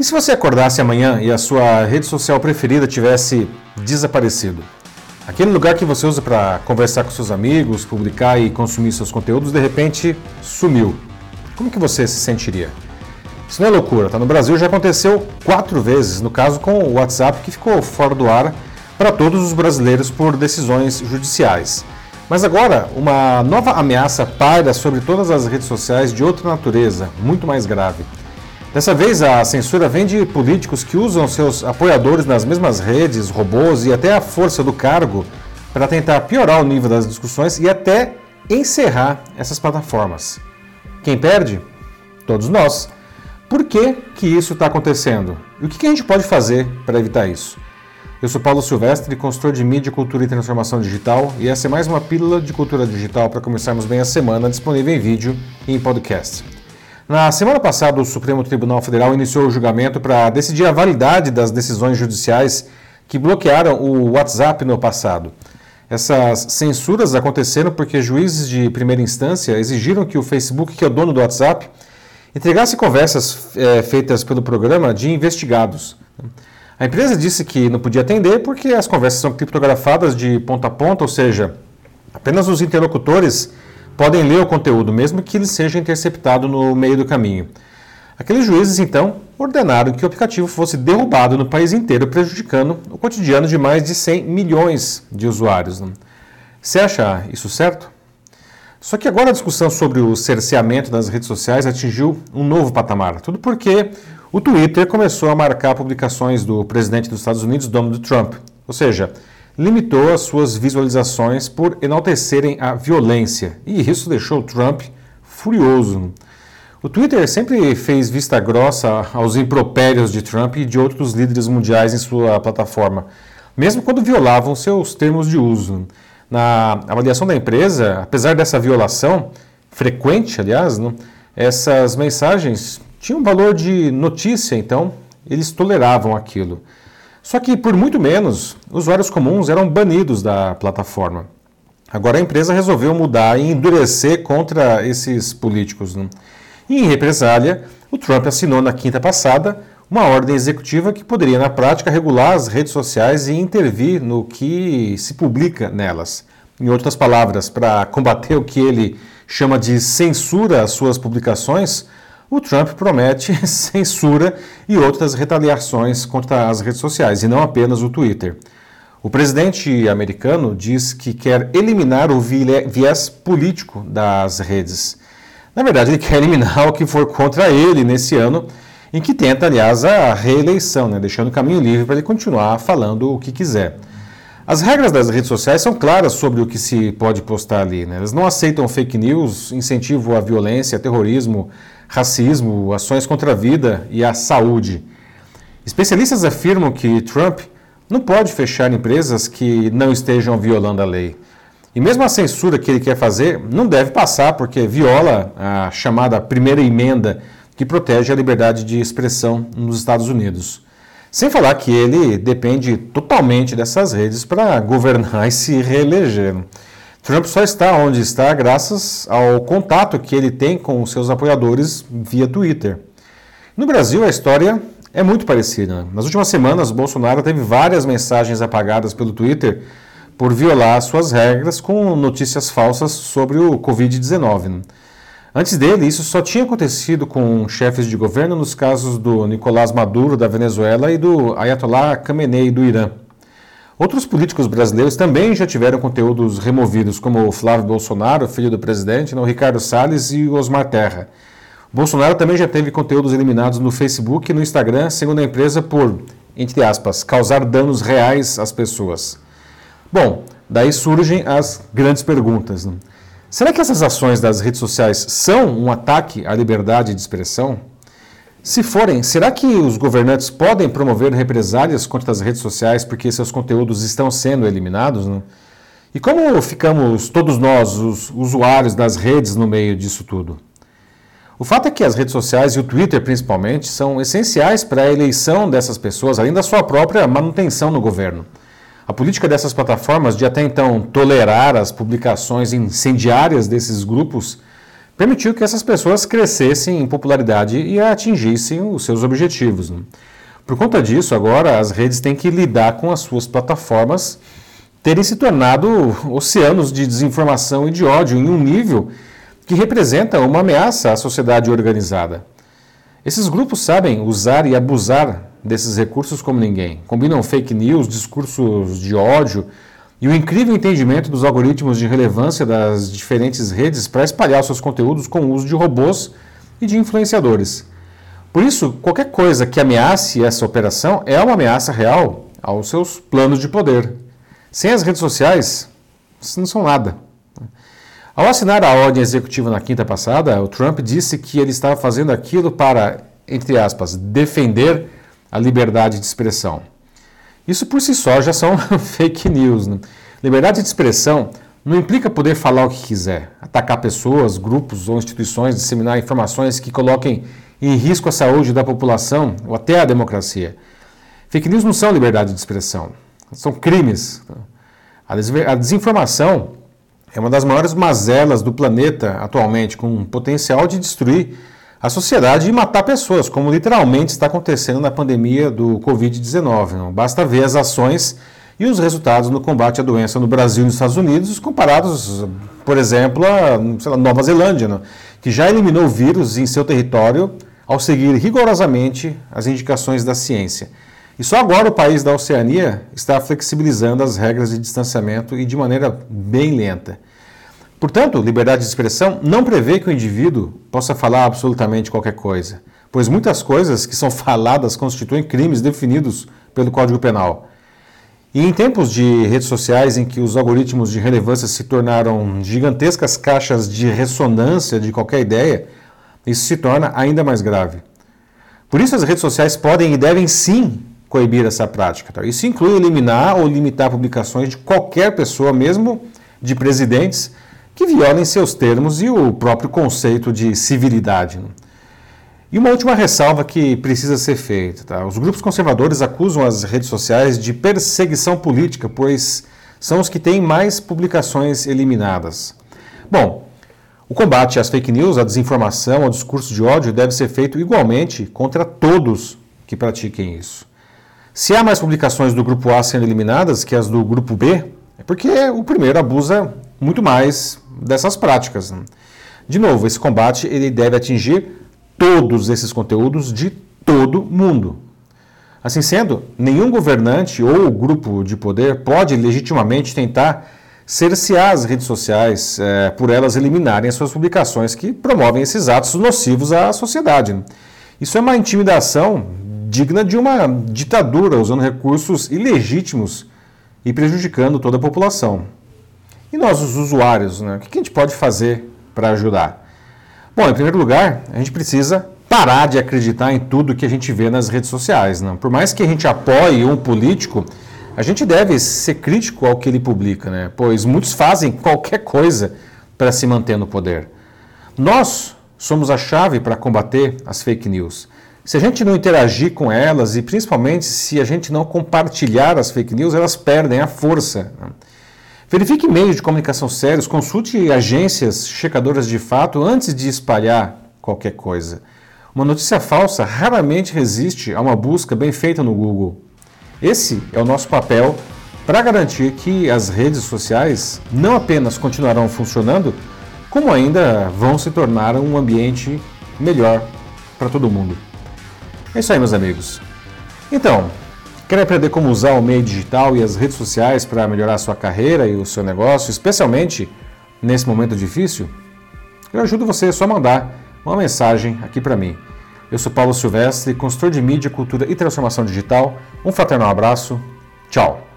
E se você acordasse amanhã e a sua rede social preferida tivesse desaparecido? Aquele lugar que você usa para conversar com seus amigos, publicar e consumir seus conteúdos, de repente sumiu. Como que você se sentiria? Isso não é loucura, tá? No Brasil já aconteceu quatro vezes, no caso com o WhatsApp que ficou fora do ar para todos os brasileiros por decisões judiciais. Mas agora, uma nova ameaça paira sobre todas as redes sociais de outra natureza, muito mais grave. Dessa vez, a censura vem de políticos que usam seus apoiadores nas mesmas redes, robôs e até a força do cargo para tentar piorar o nível das discussões e até encerrar essas plataformas. Quem perde? Todos nós. Por que, que isso está acontecendo? E o que, que a gente pode fazer para evitar isso? Eu sou Paulo Silvestre, consultor de mídia, cultura e transformação digital, e essa é mais uma pílula de cultura digital para começarmos bem a semana, disponível em vídeo e em podcast. Na semana passada, o Supremo Tribunal Federal iniciou o julgamento para decidir a validade das decisões judiciais que bloquearam o WhatsApp no passado. Essas censuras aconteceram porque juízes de primeira instância exigiram que o Facebook, que é o dono do WhatsApp, entregasse conversas é, feitas pelo programa de investigados. A empresa disse que não podia atender porque as conversas são criptografadas de ponta a ponta, ou seja, apenas os interlocutores podem ler o conteúdo, mesmo que ele seja interceptado no meio do caminho. Aqueles juízes, então, ordenaram que o aplicativo fosse derrubado no país inteiro, prejudicando o cotidiano de mais de 100 milhões de usuários. Você acha isso certo? Só que agora a discussão sobre o cerceamento das redes sociais atingiu um novo patamar. Tudo porque o Twitter começou a marcar publicações do presidente dos Estados Unidos, Donald Trump. Ou seja, limitou as suas visualizações por enaltecerem a violência, e isso deixou Trump furioso. O Twitter sempre fez vista grossa aos impropérios de Trump e de outros líderes mundiais em sua plataforma, mesmo quando violavam seus termos de uso. Na avaliação da empresa, apesar dessa violação, frequente, aliás, não, essas mensagens tinham valor de notícia, então eles toleravam aquilo. Só que por muito menos, usuários comuns eram banidos da plataforma. Agora a empresa resolveu mudar e endurecer contra esses políticos. Né? E em represália, o Trump assinou na quinta passada uma ordem executiva que poderia, na prática, regular as redes sociais e intervir no que se publica nelas. Em outras palavras, para combater o que ele chama de censura às suas publicações, o Trump promete censura e outras retaliações contra as redes sociais, e não apenas o Twitter. O presidente americano diz que quer eliminar o viés político das redes. Na verdade, ele quer eliminar o que for contra ele nesse ano, em que tenta, aliás, a reeleição, né, deixando o caminho livre para ele continuar falando o que quiser. As regras das redes sociais são claras sobre o que se pode postar ali. Né? Elas não aceitam fake news, incentivo à violência, terrorismo, racismo, ações contra a vida e a saúde. Especialistas afirmam que Trump não pode fechar empresas que não estejam violando a lei. E mesmo a censura que ele quer fazer não deve passar, porque viola a chamada primeira emenda que protege a liberdade de expressão nos Estados Unidos. Sem falar que ele depende totalmente dessas redes para governar e se reeleger. Trump só está onde está graças ao contato que ele tem com seus apoiadores via Twitter. No Brasil, a história é muito parecida. Nas últimas semanas, Bolsonaro teve várias mensagens apagadas pelo Twitter por violar suas regras com notícias falsas sobre o Covid-19. Antes dele, isso só tinha acontecido com chefes de governo nos casos do Nicolás Maduro da Venezuela e do Ayatollah Khamenei do Irã. Outros políticos brasileiros também já tiveram conteúdos removidos, como o Flávio Bolsonaro, filho do presidente, o Ricardo Salles e o Osmar Terra. Bolsonaro também já teve conteúdos eliminados no Facebook e no Instagram, segundo a empresa, por, entre aspas, causar danos reais às pessoas. Bom, daí surgem as grandes perguntas. Né? Será que essas ações das redes sociais são um ataque à liberdade de expressão? Se forem, será que os governantes podem promover represálias contra as redes sociais porque seus conteúdos estão sendo eliminados? Né? E como ficamos todos nós, os usuários das redes, no meio disso tudo? O fato é que as redes sociais e o Twitter, principalmente, são essenciais para a eleição dessas pessoas, além da sua própria manutenção no governo. A política dessas plataformas de até então tolerar as publicações incendiárias desses grupos permitiu que essas pessoas crescessem em popularidade e atingissem os seus objetivos. Né? Por conta disso, agora as redes têm que lidar com as suas plataformas terem se tornado oceanos de desinformação e de ódio em um nível que representa uma ameaça à sociedade organizada. Esses grupos sabem usar e abusar desses recursos como ninguém. Combinam fake news, discursos de ódio e o incrível entendimento dos algoritmos de relevância das diferentes redes para espalhar seus conteúdos com o uso de robôs e de influenciadores. Por isso, qualquer coisa que ameace essa operação é uma ameaça real aos seus planos de poder. Sem as redes sociais, não são nada. Ao assinar a ordem executiva na quinta passada, o Trump disse que ele estava fazendo aquilo para, entre aspas, defender a liberdade de expressão. Isso por si só já são fake news. Né? Liberdade de expressão não implica poder falar o que quiser, atacar pessoas, grupos ou instituições, disseminar informações que coloquem em risco a saúde da população ou até a democracia. Fake news não são liberdade de expressão, são crimes. A desinformação é uma das maiores mazelas do planeta atualmente, com um potencial de destruir a sociedade e matar pessoas, como literalmente está acontecendo na pandemia do Covid-19. Basta ver as ações e os resultados no combate à doença no Brasil e nos Estados Unidos, comparados, por exemplo, a lá, Nova Zelândia, que já eliminou o vírus em seu território ao seguir rigorosamente as indicações da ciência. E só agora o país da Oceania está flexibilizando as regras de distanciamento e de maneira bem lenta. Portanto, liberdade de expressão não prevê que o indivíduo possa falar absolutamente qualquer coisa, pois muitas coisas que são faladas constituem crimes definidos pelo Código Penal. E em tempos de redes sociais em que os algoritmos de relevância se tornaram gigantescas caixas de ressonância de qualquer ideia, isso se torna ainda mais grave. Por isso, as redes sociais podem e devem sim coibir essa prática. Tá? Isso inclui eliminar ou limitar publicações de qualquer pessoa, mesmo de presidentes que violem seus termos e o próprio conceito de civilidade. Né? E uma última ressalva que precisa ser feita. Tá? Os grupos conservadores acusam as redes sociais de perseguição política, pois são os que têm mais publicações eliminadas. Bom, o combate às fake news, à desinformação, ao discurso de ódio deve ser feito igualmente contra todos que pratiquem isso. Se há mais publicações do grupo A sendo eliminadas que as do grupo B, é porque o primeiro abusa muito mais dessas práticas. De novo, esse combate ele deve atingir todos esses conteúdos de todo mundo. Assim sendo, nenhum governante ou grupo de poder pode legitimamente tentar cercear as redes sociais é, por elas eliminarem as suas publicações que promovem esses atos nocivos à sociedade. Isso é uma intimidação digna de uma ditadura, usando recursos ilegítimos e prejudicando toda a população. E nós, os usuários, né? o que a gente pode fazer para ajudar? Bom, em primeiro lugar, a gente precisa parar de acreditar em tudo que a gente vê nas redes sociais. Né? Por mais que a gente apoie um político, a gente deve ser crítico ao que ele publica, né? pois muitos fazem qualquer coisa para se manter no poder. Nós somos a chave para combater as fake news. Se a gente não interagir com elas e principalmente se a gente não compartilhar as fake news, elas perdem a força. Né? Verifique meios de comunicação sérios, consulte agências checadoras de fato antes de espalhar qualquer coisa. Uma notícia falsa raramente resiste a uma busca bem feita no Google. Esse é o nosso papel para garantir que as redes sociais não apenas continuarão funcionando, como ainda vão se tornar um ambiente melhor para todo mundo. É isso aí, meus amigos. Então, Quer aprender como usar o meio digital e as redes sociais para melhorar sua carreira e o seu negócio, especialmente nesse momento difícil? Eu ajudo você, é só mandar uma mensagem aqui para mim. Eu sou Paulo Silvestre, consultor de mídia, cultura e transformação digital. Um fraternal abraço. Tchau.